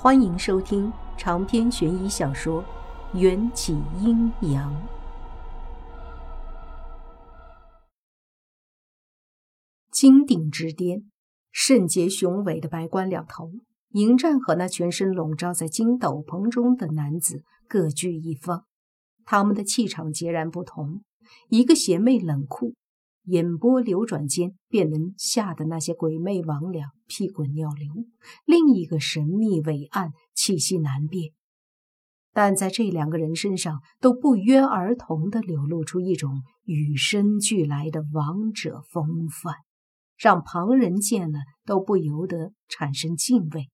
欢迎收听长篇悬疑小说《缘起阴阳》。金顶之巅，圣洁雄伟的白关两头，迎战和那全身笼罩在金斗篷中的男子各据一方，他们的气场截然不同，一个邪魅冷酷。眼波流转间，便能吓得那些鬼魅魍魉屁滚尿流；另一个神秘伟岸，气息难辨。但在这两个人身上，都不约而同地流露出一种与生俱来的王者风范，让旁人见了都不由得产生敬畏。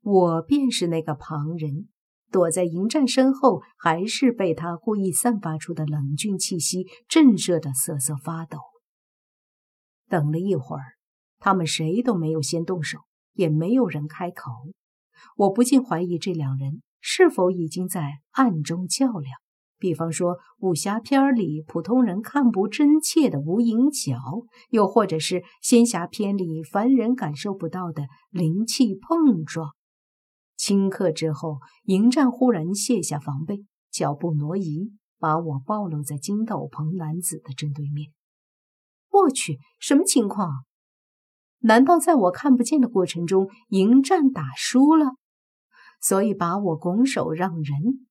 我便是那个旁人。躲在迎战身后，还是被他故意散发出的冷峻气息震慑的瑟瑟发抖。等了一会儿，他们谁都没有先动手，也没有人开口。我不禁怀疑这两人是否已经在暗中较量，比方说武侠片里普通人看不真切的无影脚，又或者是仙侠片里凡人感受不到的灵气碰撞。顷刻之后，迎战忽然卸下防备，脚步挪移，把我暴露在金斗篷男子的正对面。我去，什么情况？难道在我看不见的过程中，迎战打输了，所以把我拱手让人？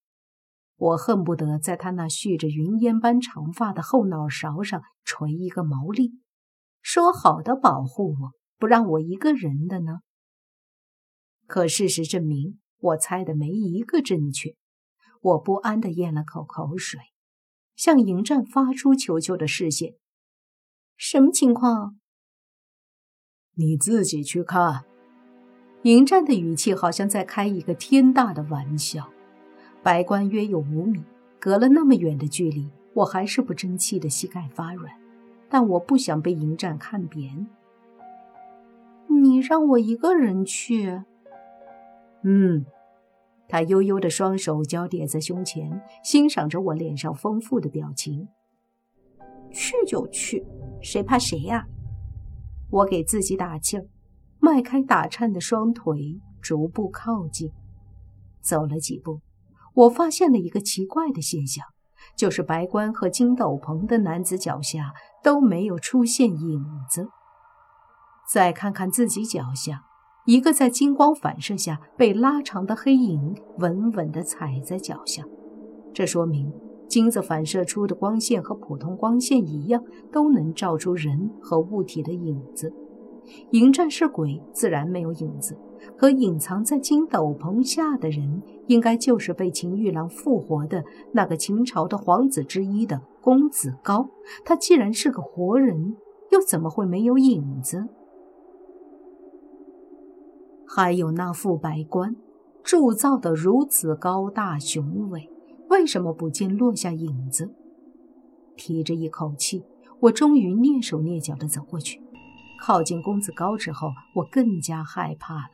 我恨不得在他那蓄着云烟般长发的后脑勺上锤一个毛利。说好的保护我，不让我一个人的呢？可事实证明，我猜的没一个正确。我不安地咽了口口水，向迎战发出求救的视线。什么情况？你自己去看。迎战的语气好像在开一个天大的玩笑。白关约有五米，隔了那么远的距离，我还是不争气的膝盖发软。但我不想被迎战看扁。你让我一个人去？嗯，他悠悠的双手交叠在胸前，欣赏着我脸上丰富的表情。去就去，谁怕谁呀？我给自己打气儿，迈开打颤的双腿，逐步靠近。走了几步，我发现了一个奇怪的现象，就是白冠和金斗篷的男子脚下都没有出现影子。再看看自己脚下。一个在金光反射下被拉长的黑影稳稳地踩在脚下，这说明金子反射出的光线和普通光线一样，都能照出人和物体的影子。迎战是鬼，自然没有影子。可隐藏在金斗篷下的人，应该就是被秦玉郎复活的那个秦朝的皇子之一的公子高。他既然是个活人，又怎么会没有影子？还有那副白冠，铸造的如此高大雄伟，为什么不见落下影子？提着一口气，我终于蹑手蹑脚地走过去。靠近公子高之后，我更加害怕了，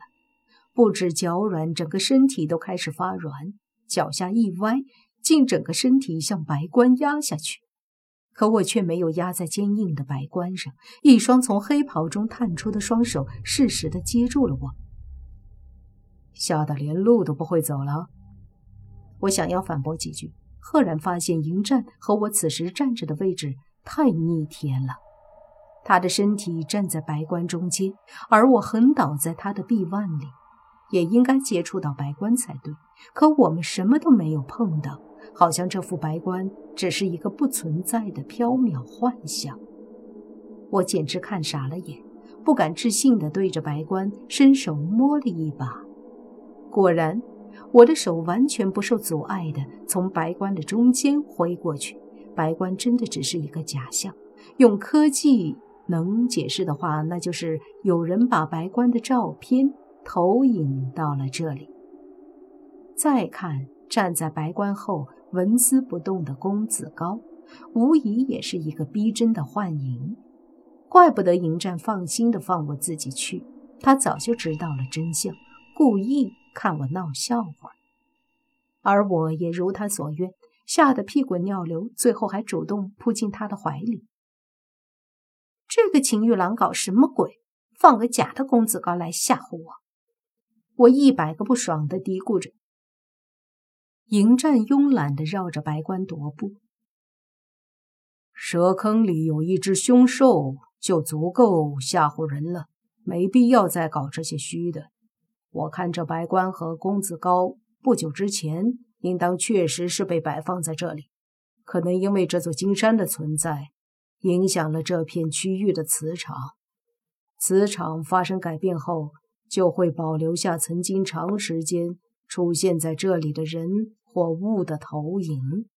不止脚软，整个身体都开始发软，脚下一歪，竟整个身体向白冠压下去。可我却没有压在坚硬的白冠上，一双从黑袍中探出的双手适时地接住了我。吓得连路都不会走了。我想要反驳几句，赫然发现迎战和我此时站着的位置太逆天了。他的身体站在白棺中间，而我横倒在他的臂腕里，也应该接触到白棺才对。可我们什么都没有碰到，好像这副白棺只是一个不存在的缥缈幻象。我简直看傻了眼，不敢置信地对着白棺伸手摸了一把。果然，我的手完全不受阻碍地从白棺的中间挥过去。白棺真的只是一个假象，用科技能解释的话，那就是有人把白棺的照片投影到了这里。再看站在白棺后纹丝不动的公子高，无疑也是一个逼真的幻影。怪不得迎战放心的放我自己去，他早就知道了真相，故意。看我闹笑话，而我也如他所愿，吓得屁滚尿流，最后还主动扑进他的怀里。这个秦玉郎搞什么鬼？放个假的公子高来吓唬我？我一百个不爽的嘀咕着。迎战慵懒的绕着白关踱步。蛇坑里有一只凶兽，就足够吓唬人了，没必要再搞这些虚的。我看这白关和公子高不久之前，应当确实是被摆放在这里，可能因为这座金山的存在，影响了这片区域的磁场。磁场发生改变后，就会保留下曾经长时间出现在这里的人或物的投影。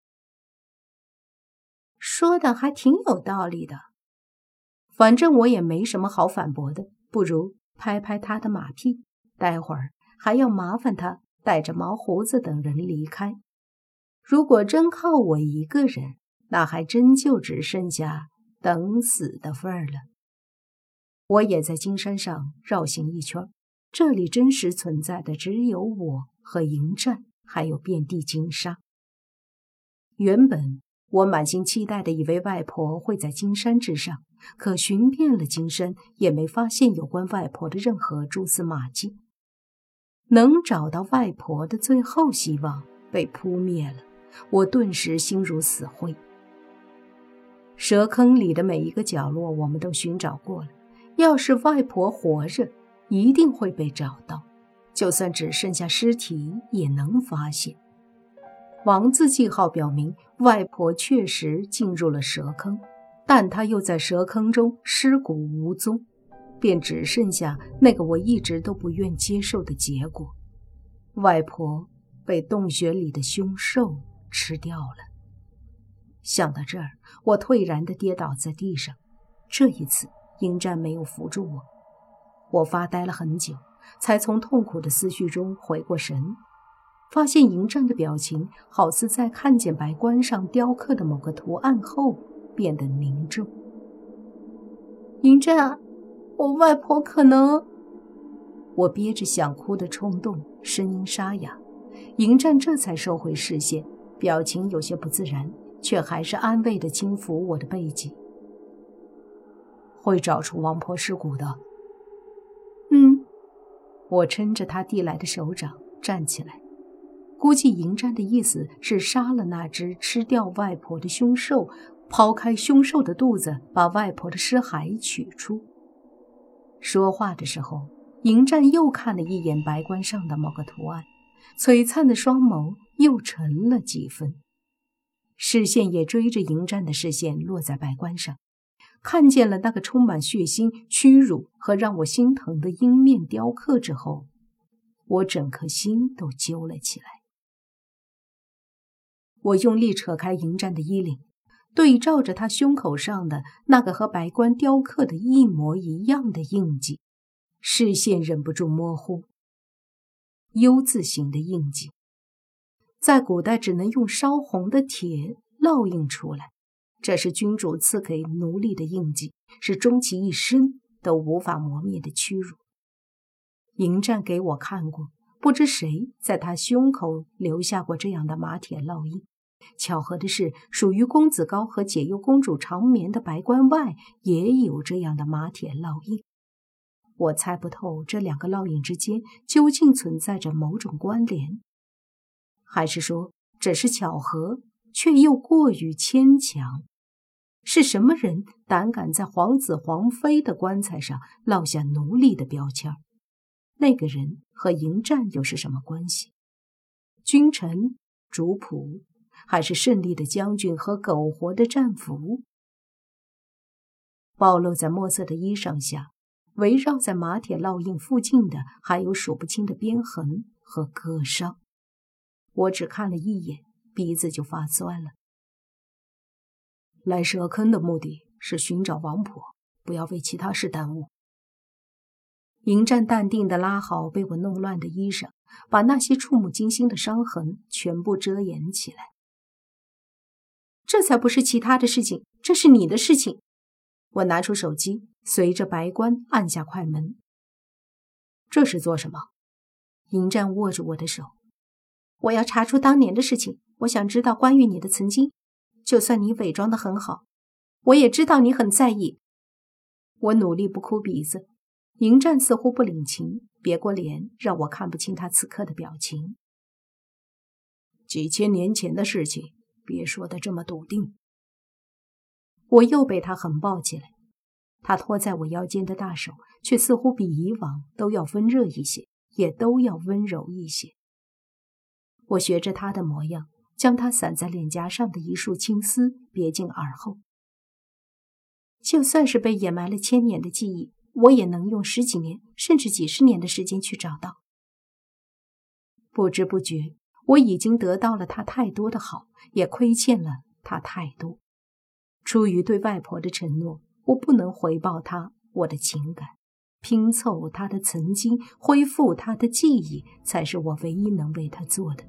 说的还挺有道理的，反正我也没什么好反驳的，不如拍拍他的马屁。待会儿还要麻烦他带着毛胡子等人离开。如果真靠我一个人，那还真就只剩下等死的份儿了。我也在金山上绕行一圈，这里真实存在的只有我和迎战，还有遍地金沙。原本我满心期待的以为外婆会在金山之上，可寻遍了金山，也没发现有关外婆的任何蛛丝马迹。能找到外婆的最后希望被扑灭了，我顿时心如死灰。蛇坑里的每一个角落我们都寻找过了，要是外婆活着，一定会被找到，就算只剩下尸体也能发现。王字记号表明外婆确实进入了蛇坑，但她又在蛇坑中尸骨无踪。便只剩下那个我一直都不愿接受的结果：外婆被洞穴里的凶兽吃掉了。想到这儿，我颓然地跌倒在地上。这一次，迎战没有扶住我。我发呆了很久，才从痛苦的思绪中回过神，发现迎战的表情好似在看见白棺上雕刻的某个图案后变得凝重。迎战。我外婆可能……我憋着想哭的冲动，声音沙哑。迎战这才收回视线，表情有些不自然，却还是安慰的轻抚我的背脊。会找出王婆尸骨的。嗯，我撑着他递来的手掌站起来，估计迎战的意思是杀了那只吃掉外婆的凶兽，抛开凶兽的肚子，把外婆的尸骸取出。说话的时候，迎战又看了一眼白棺上的某个图案，璀璨的双眸又沉了几分，视线也追着迎战的视线落在白棺上，看见了那个充满血腥、屈辱和让我心疼的鹰面雕刻之后，我整颗心都揪了起来。我用力扯开迎战的衣领。对照着他胸口上的那个和白棺雕刻的一模一样的印记，视线忍不住模糊。U 字形的印记，在古代只能用烧红的铁烙印出来。这是君主赐给奴隶的印记，是终其一生都无法磨灭的屈辱。迎战给我看过，不知谁在他胸口留下过这样的马铁烙印。巧合的是，属于公子高和解忧公主长眠的白关外也有这样的马铁烙印。我猜不透这两个烙印之间究竟存在着某种关联，还是说只是巧合，却又过于牵强？是什么人胆敢在皇子皇妃的棺材上烙下奴隶的标签？那个人和迎战又是什么关系？君臣主仆？还是胜利的将军和苟活的战俘，暴露在墨色的衣裳下，围绕在马铁烙印附近的还有数不清的鞭痕和割伤。我只看了一眼，鼻子就发酸了。来蛇坑的目的是寻找王婆，不要为其他事耽误。迎战淡定地拉好被我弄乱的衣裳，把那些触目惊心的伤痕全部遮掩起来。这才不是其他的事情，这是你的事情。我拿出手机，随着白关按下快门。这是做什么？迎战握住我的手。我要查出当年的事情。我想知道关于你的曾经。就算你伪装的很好，我也知道你很在意。我努力不哭鼻子。迎战似乎不领情，别过脸，让我看不清他此刻的表情。几千年前的事情，别说的这么笃定。我又被他横抱起来，他托在我腰间的大手，却似乎比以往都要温热一些，也都要温柔一些。我学着他的模样，将他散在脸颊上的一束青丝别进耳后。就算是被掩埋了千年的记忆。我也能用十几年，甚至几十年的时间去找到。不知不觉，我已经得到了他太多的好，也亏欠了他太多。出于对外婆的承诺，我不能回报他我的情感，拼凑他的曾经，恢复他的记忆，才是我唯一能为他做的。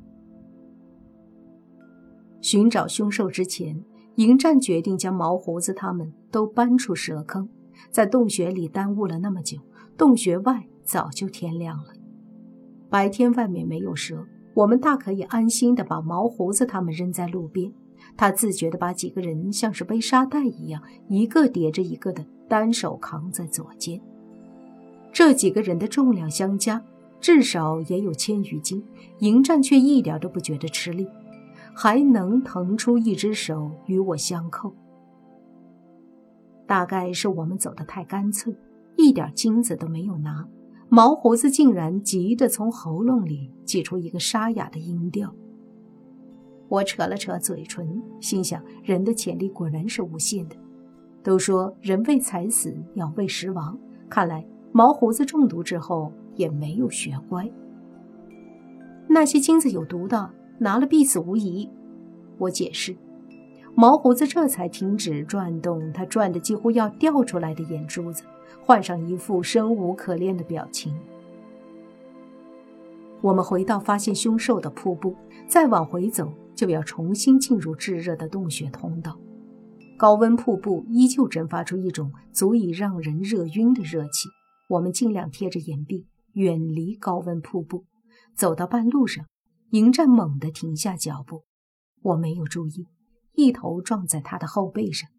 寻找凶兽之前，迎战决定将毛胡子他们都搬出蛇坑。在洞穴里耽误了那么久，洞穴外早就天亮了。白天外面没有蛇，我们大可以安心的把毛胡子他们扔在路边。他自觉地把几个人像是背沙袋一样，一个叠着一个的单手扛在左肩。这几个人的重量相加，至少也有千余斤。迎战却一点都不觉得吃力，还能腾出一只手与我相扣。大概是我们走得太干脆，一点金子都没有拿。毛胡子竟然急得从喉咙里挤出一个沙哑的音调。我扯了扯嘴唇，心想：人的潜力果然是无限的。都说人为财死，鸟为食亡。看来毛胡子中毒之后也没有学乖。那些金子有毒的，拿了必死无疑。我解释。毛胡子这才停止转动他转得几乎要掉出来的眼珠子，换上一副生无可恋的表情。我们回到发现凶兽的瀑布，再往回走就要重新进入炙热的洞穴通道。高温瀑布依旧蒸发出一种足以让人热晕的热气。我们尽量贴着岩壁，远离高温瀑布。走到半路上，迎战猛地停下脚步，我没有注意。一头撞在他的后背上，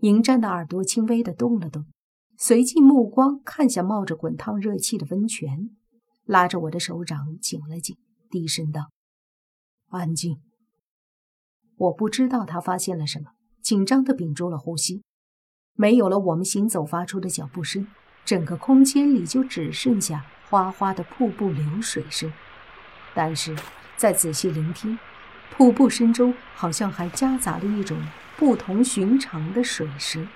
迎战的耳朵轻微的动了动，随即目光看向冒着滚烫热气的温泉，拉着我的手掌紧了紧，低声道：“安静。”我不知道他发现了什么，紧张的屏住了呼吸。没有了我们行走发出的脚步声，整个空间里就只剩下哗哗的瀑布流水声。但是，再仔细聆听。瀑布声中好像还夹杂了一种不同寻常的水声，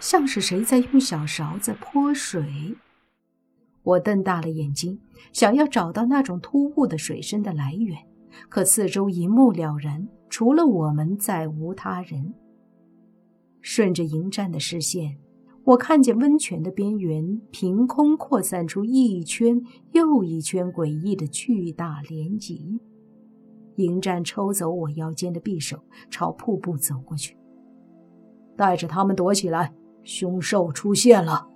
像是谁在用小勺子泼水。我瞪大了眼睛，想要找到那种突兀的水声的来源，可四周一目了然，除了我们，再无他人。顺着迎战的视线，我看见温泉的边缘凭空扩散出一圈又一圈诡异的巨大涟漪。迎战抽走我腰间的匕首，朝瀑布走过去，带着他们躲起来。凶兽出现了。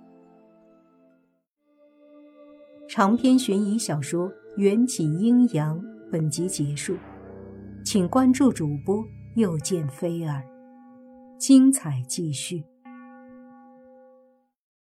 长篇悬疑小说《缘起阴阳》本集结束，请关注主播，又见菲儿，精彩继续。